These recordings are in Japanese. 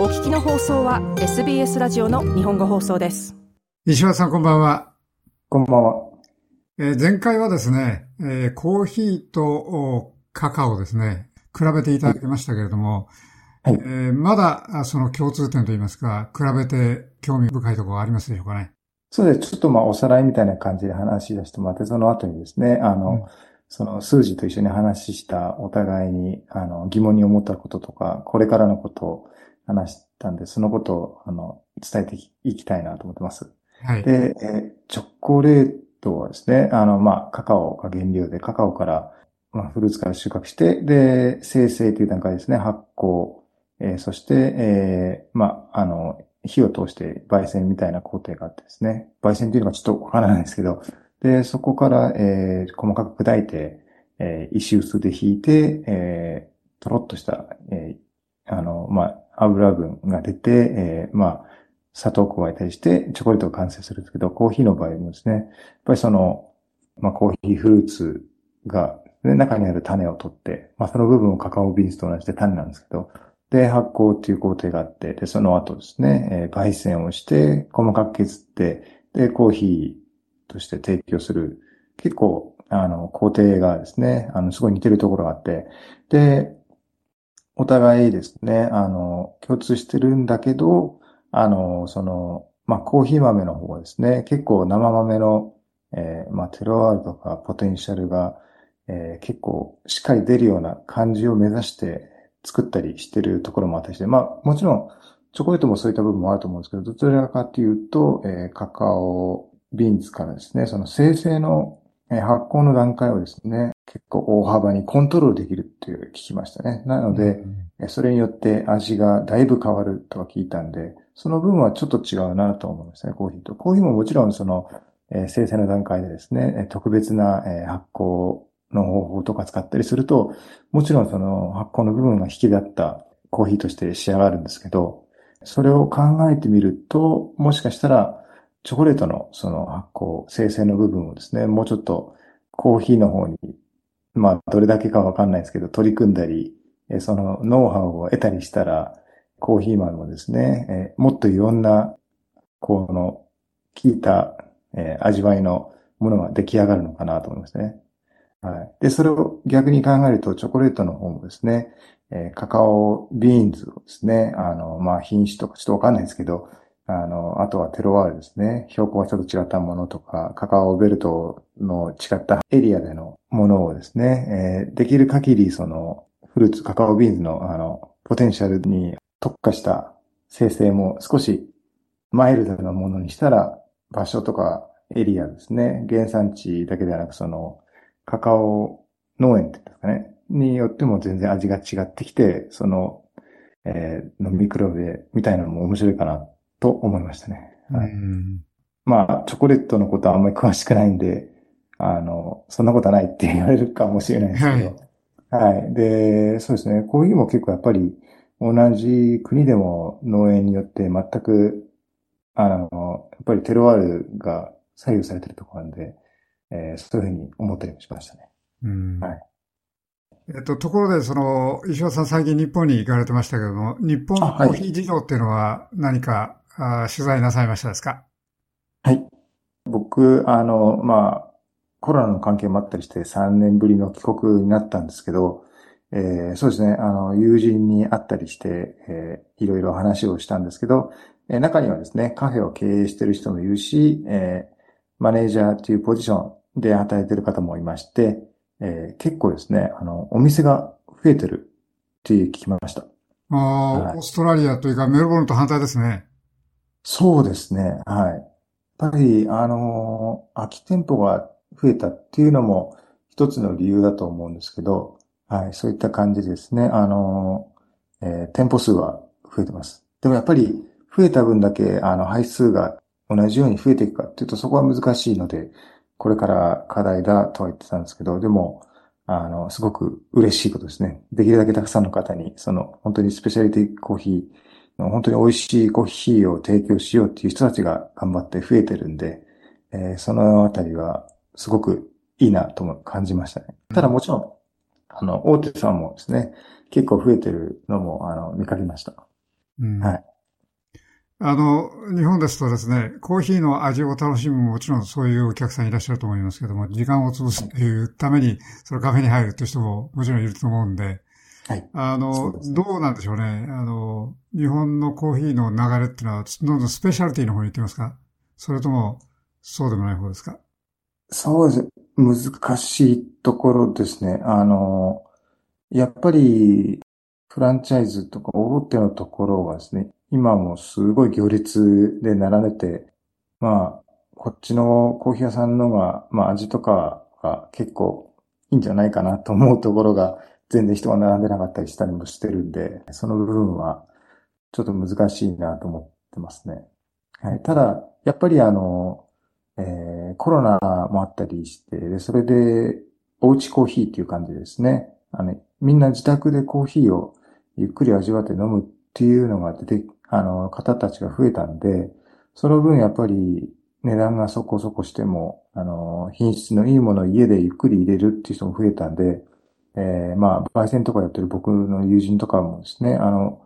お聞きの放送は SBS ラジオの日本語放送です。石橋さんこんばんは。こんばんは、えー、前回はですね、えー、コーヒーとカカオですね。比べていただきましたけれども、はい、えー、まだその共通点といいますか比べて興味深いところはありますでしょうかね。そうです。ちょっとまあおさらいみたいな感じで話し出してもらって、その後にですね、あの、うん。その数字と一緒に話したお互いに、あの、疑問に思ったこととか、これからのことを話したんで、そのことを、あの、伝えていきたいなと思ってます。はい。で、えチョコレートはですね、あの、まあ、カカオが原料で、カカオから、まあ、フルーツから収穫して、で、生成という段階ですね、発酵、えー、そして、えー、まあ、あの、火を通して焙煎みたいな工程があってですね、焙煎というのがちょっとわからないんですけど、で、そこから、えー、細かく砕いて、えー、石臼で引いて、えー、とろっとした、えー、あの、まあ、油分が出て、えー、まあ、砂糖を加えたりして、チョコレートが完成するんですけど、コーヒーの場合もですね、やっぱりその、まあ、コーヒーフルーツが、ね、中にある種を取って、まあ、その部分をカカオビーンズと同じで種なんですけど、で、発酵っていう工程があって、で、その後ですね、えー、焙煎をして、細かく削って、で、コーヒー、として提供する、結構、あの、工程がですね、あの、すごい似てるところがあって、で、お互いですね、あの、共通してるんだけど、あの、その、まあ、コーヒー豆の方はですね、結構生豆の、えー、まあ、テロワールとかポテンシャルが、えー、結構しっかり出るような感じを目指して作ったりしてるところもあったりして、まあ、もちろん、チョコレートもそういった部分もあると思うんですけど、どちらかというと、えー、カカオビーンズからですね、その生成の発酵の段階をですね、結構大幅にコントロールできるっていう聞きましたね。なので、うん、それによって味がだいぶ変わるとは聞いたんで、その分はちょっと違うなと思うんですね、コーヒーと。コーヒーももちろんその、え生成の段階でですね、特別な、え発酵の方法とか使ったりすると、もちろんその発酵の部分が引き立ったコーヒーとして仕上がるんですけど、それを考えてみると、もしかしたらチョコレートのその発酵、生成の部分をですね、もうちょっとコーヒーの方に、まあ、どれだけかわかんないですけど、取り組んだり、そのノウハウを得たりしたら、コーヒーマンもですね、もっといろんな、この、効いた、味わいのものが出来上がるのかなと思いますね。はい。で、それを逆に考えると、チョコレートの方もですね、カカオビーンズをですね、あの、まあ、品種とかちょっとわかんないですけど、あの、あとはテロワールですね。標高がちょっと違ったものとか、カカオベルトの違ったエリアでのものをですね、えー、できる限りそのフルーツ、カカオビーンズのあの、ポテンシャルに特化した生成も少しマイルドなものにしたら、場所とかエリアですね、原産地だけではなくその、カカオ農園っていうんですかね、によっても全然味が違ってきて、その、えー、飲み比べみたいなのも面白いかな。と思いましたね。はい。まあ、チョコレートのことはあんまり詳しくないんで、あの、そんなことはないって言われるかもしれないですけど。はい、はい。で、そうですね。コーヒーも結構やっぱり同じ国でも農園によって全く、あの、やっぱりテロワールが左右されてるところなんで、えー、そういうふうに思ったりもしましたね。うん。はい。えっと、ところで、その、石尾さん最近日本に行かれてましたけども、日本のコーヒー事情っていうのは何かあ取材なさいましたですか？はい。僕、あの、まあ、コロナの関係もあったりして3年ぶりの帰国になったんですけど、えー、そうですね、あの、友人に会ったりして、えー、いろいろ話をしたんですけど、えー、中にはですね、カフェを経営している人もいるし、えー、マネージャーというポジションで働いている方もいまして、えー、結構ですね、あの、お店が増えてるって聞きました。ああ、はい、オーストラリアというかメルボルンと反対ですね。そうですね。はい。やっぱり、あの、空き店舗が増えたっていうのも一つの理由だと思うんですけど、はい、そういった感じですね。あの、えー、店舗数は増えてます。でもやっぱり増えた分だけ、あの、配数が同じように増えていくかっていうとそこは難しいので、これから課題だとは言ってたんですけど、でも、あの、すごく嬉しいことですね。できるだけたくさんの方に、その、本当にスペシャリティコーヒー、本当に美味しいコーヒーを提供しようっていう人たちが頑張って増えてるんで、えー、そのあたりはすごくいいなと感じましたね。ただもちろん、あの、大手さんもですね、結構増えてるのも、あの、見かけました。うんはい。あの、日本ですとですね、コーヒーの味を楽しむももちろんそういうお客さんいらっしゃると思いますけども、時間を潰すっていうために、そのカフェに入るっていう人ももちろんいると思うんで、はい。あの、そうねどうなんでしょうね。あの、日本のコーヒーの流れっていうのは、どんどんスペシャリティの方に行ってますか？それとも、そうでもない方ですか？そうです。難しいところですね。あの、やっぱり、フランチャイズとか大手のところはですね、今もすごい行列で並んでて、まあ、こっちのコーヒー屋さんのが、まあ味とかが結構いいんじゃないかなと思うところが、全然人が並んでなかったりしたりもしてるんで、その部分はちょっと難しいなと思ってますね。はい。ただ、やっぱりあの、えーコロナもあったりして、で、それで、おうちコーヒーっていう感じですね。あの、みんな自宅でコーヒーをゆっくり味わって飲むっていうのが出て、あの、方たちが増えたんで、その分やっぱり値段がそこそこしても、あの、品質のいいものを家でゆっくり入れるっていう人も増えたんで、えーまあ、焙煎とかやってる僕の友人とかもですね、あの、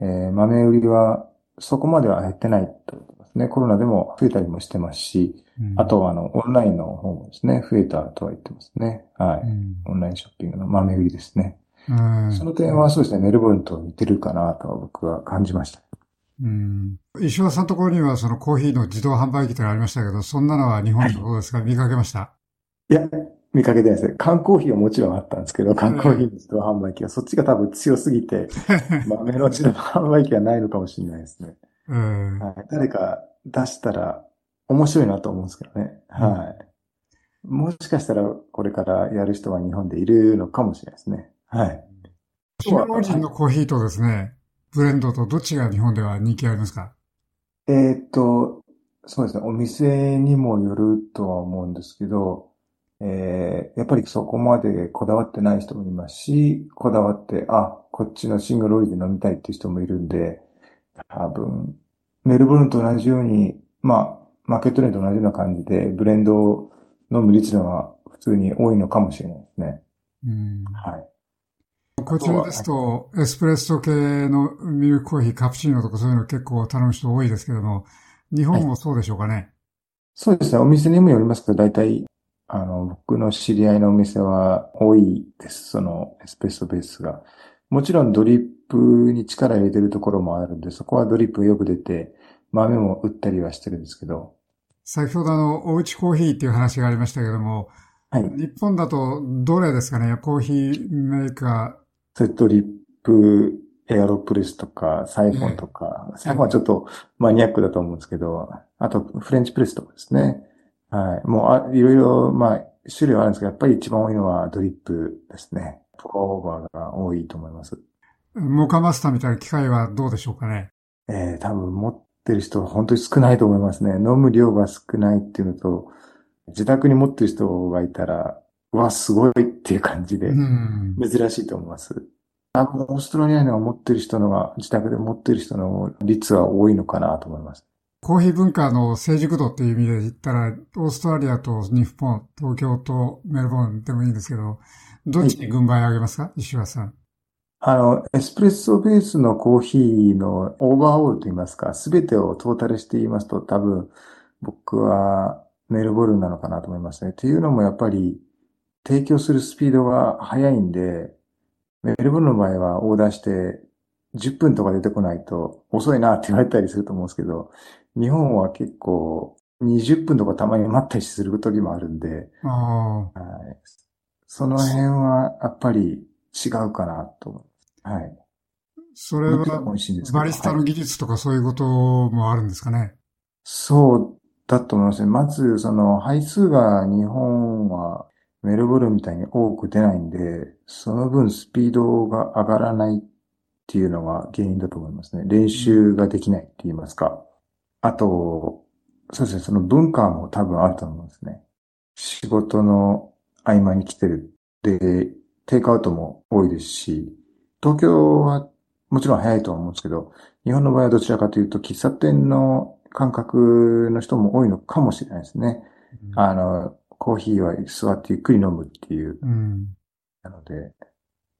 えー豆売りはそこまでは減ってないと言ってますね。コロナでも増えたりもしてますし、あ、とはあの、オンラインの方もですね、増えたとは言ってますね。はい。うんオンラインショッピングの豆売りですね。うんその点はそうですね、メルボルンと似てるかなとは僕は感じました。うん石尾さんのところにはそのコーヒーの自動販売機ってのありましたけど、そんなのは日本でどうですか、見かけました？いや、見かけてないですね。缶コーヒーはもちろんあったんですけど、缶コーヒーの自動販売機はそっちが多分強すぎて、豆の自動販売機はないのかもしれないですね。うんはい。誰か出したら面白いなと思うんですけどね。はい。もしかしたらこれからやる人は日本でいるのかもしれないですね。はい。シンガポール人のコーヒーとですね、ブレンドとどっちが日本では人気ありますか？えーっと、そうですね。お店にもよるとは思うんですけど、えーやっぱりそこまでこだわってない人もいますし、こだわって、あ、こっちのシングルオリで飲みたいっていう人もいるんで、多分、メルボルンと同じように、まあ、マーケットレーンと同じような感じで、ブレンドを飲む率のが普通に多いのかもしれないですね。うんはい。こちらですと、エスプレッソ系のミルクコーヒー、カプチーノとかそういうの結構頼む人多いですけども、日本もそうでしょうかね。そうですね。お店にもよりますけど、大体、あの、僕の知り合いのお店は多いです。その、エスプレッソベースが。もちろんドリップに力入れてるところもあるんで、そこはドリップがよく出て、豆も売ったりはしてるんですけど。先ほどあの、おうちコーヒーっていう話がありましたけども、はい。日本だとどれですかね？コーヒーメーカそれドリップ、エアロプレスとか、サイフォンとか、サイフォンはちょっとマニアックだと思うんですけど、あとフレンチプレスとかですね。はい。もうあ、いろいろ、まあ、種類はあるんですけど、やっぱり一番多いのはドリップですね。ポカオーバーが多いと思います。ー、モカマスターみたいな機械はどうでしょうかね？えー、多分持ってる人は本当に少ないと思いますね。飲む量が少ないっていうのと、自宅に持ってる人がいたら、うわ、すごいっていう感じで、うん。珍しいと思います。多分、オーストラリアには持ってる人のが、自宅で持ってる人の率は多いのかなと思います。コーヒー文化の成熟度っていう意味で言ったら、オーストラリアと日本、東京とメルボルンでもいいんですけど、どっちに軍配上げますか？石橋さん。あの、エスプレッソベースのコーヒーのオーバーオールと言いますか、すべてをトータルして言いますと、多分、僕はメルボルンなのかなと思いますね。っていうのもやっぱり、提供するスピードが速いんで、メルボルンの場合はオーダーして、10分とか出てこないと遅いなって言われたりすると思うんですけど、日本は結構20分とかたまに待ったりする時もあるんで、あはい。その辺はやっぱり違うかなと思い。あ、それもちろん美はいんですけど。バリスタはいの技術とかそういうこともあるんですかね？そうだと思いますね。まず、その、配数が日本はメルボルンみたいに多く出ないんで、その分スピードが上がらないっていうのが原因だと思いますね。練習ができないって言いますか。あと、そうですね、その文化も多分あると思うんですね。仕事の合間に来てる。で、テイクアウトも多いですし、東京はもちろん早いとは思うんですけど、日本の場合はどちらかというと、喫茶店の感覚の人も多いのかもしれないですね。あの、コーヒーは座ってゆっくり飲むっていう。うん。なので、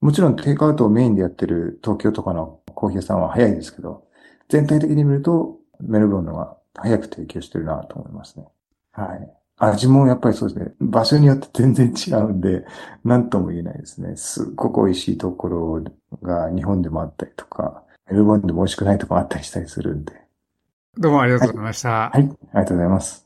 もちろんテイクアウトをメインでやってる東京とかのコーヒー屋さんは早いですけど、全体的に見ると、メルボルンのが早く提供してるなと思いますね。はい。味もやっぱりそうですね。場所によって全然違うんで、何とも言えないですね。すっごく美味しいところが日本でもあったりとか、メルボルンでも美味しくないところあったりしたりするんで。どうもありがとうございました。はい、はい、ありがとうございます。